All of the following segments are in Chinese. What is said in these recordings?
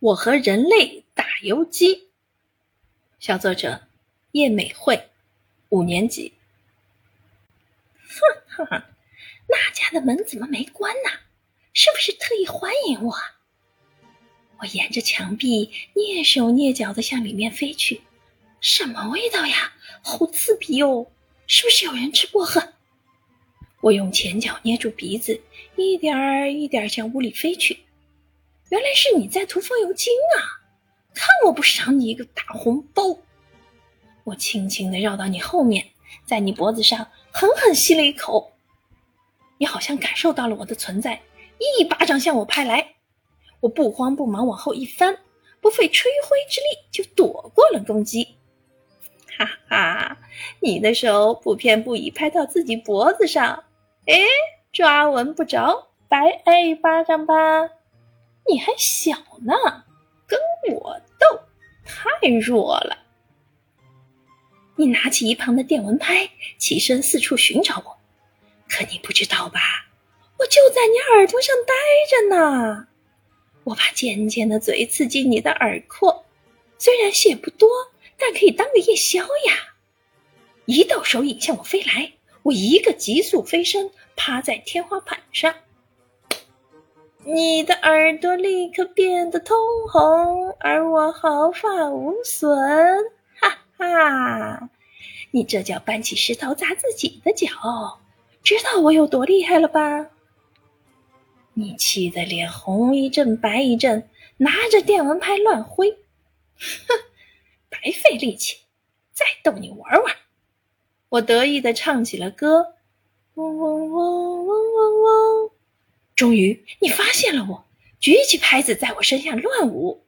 我和人类打游击。小作者叶美惠，五年级。哼哼，那家的门怎么没关呢？是不是特意欢迎我？我沿着墙壁蹑手蹑脚的向里面飞去。什么味道呀？好刺鼻哦！是不是有人吃薄荷？我用前脚捏住鼻子，一点儿一点儿向屋里飞去。原来是你在涂风油精啊！看我不赏你一个大红包！我轻轻地绕到你后面，在你脖子上狠狠吸了一口。你好像感受到了我的存在，一巴掌向我拍来。我不慌不忙往后一翻，不费吹灰之力就躲过了攻击。哈哈，你的手不偏不倚拍到自己脖子上，哎，抓稳不着，白挨一巴掌吧。你还小呢，跟我斗，太弱了。你拿起一旁的电蚊拍，起身四处寻找我。可你不知道吧？我就在你耳朵上待着呢。我把尖尖的嘴刺进你的耳廓，虽然血不多，但可以当个夜宵呀。一道手影向我飞来，我一个急速飞身，趴在天花板上。你的耳朵立刻变得通红，而我毫发无损，哈哈！你这叫搬起石头砸自己的脚，知道我有多厉害了吧？你气得脸红一阵白一阵，拿着电蚊拍乱挥，哼，白费力气，再逗你玩玩。我得意地唱起了歌，嗡嗡嗡嗡嗡嗡。终于，你发现了我，举起拍子在我身上乱舞。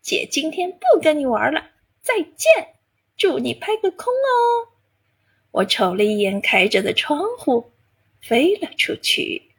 姐今天不跟你玩了，再见，祝你拍个空哦。我瞅了一眼开着的窗户，飞了出去。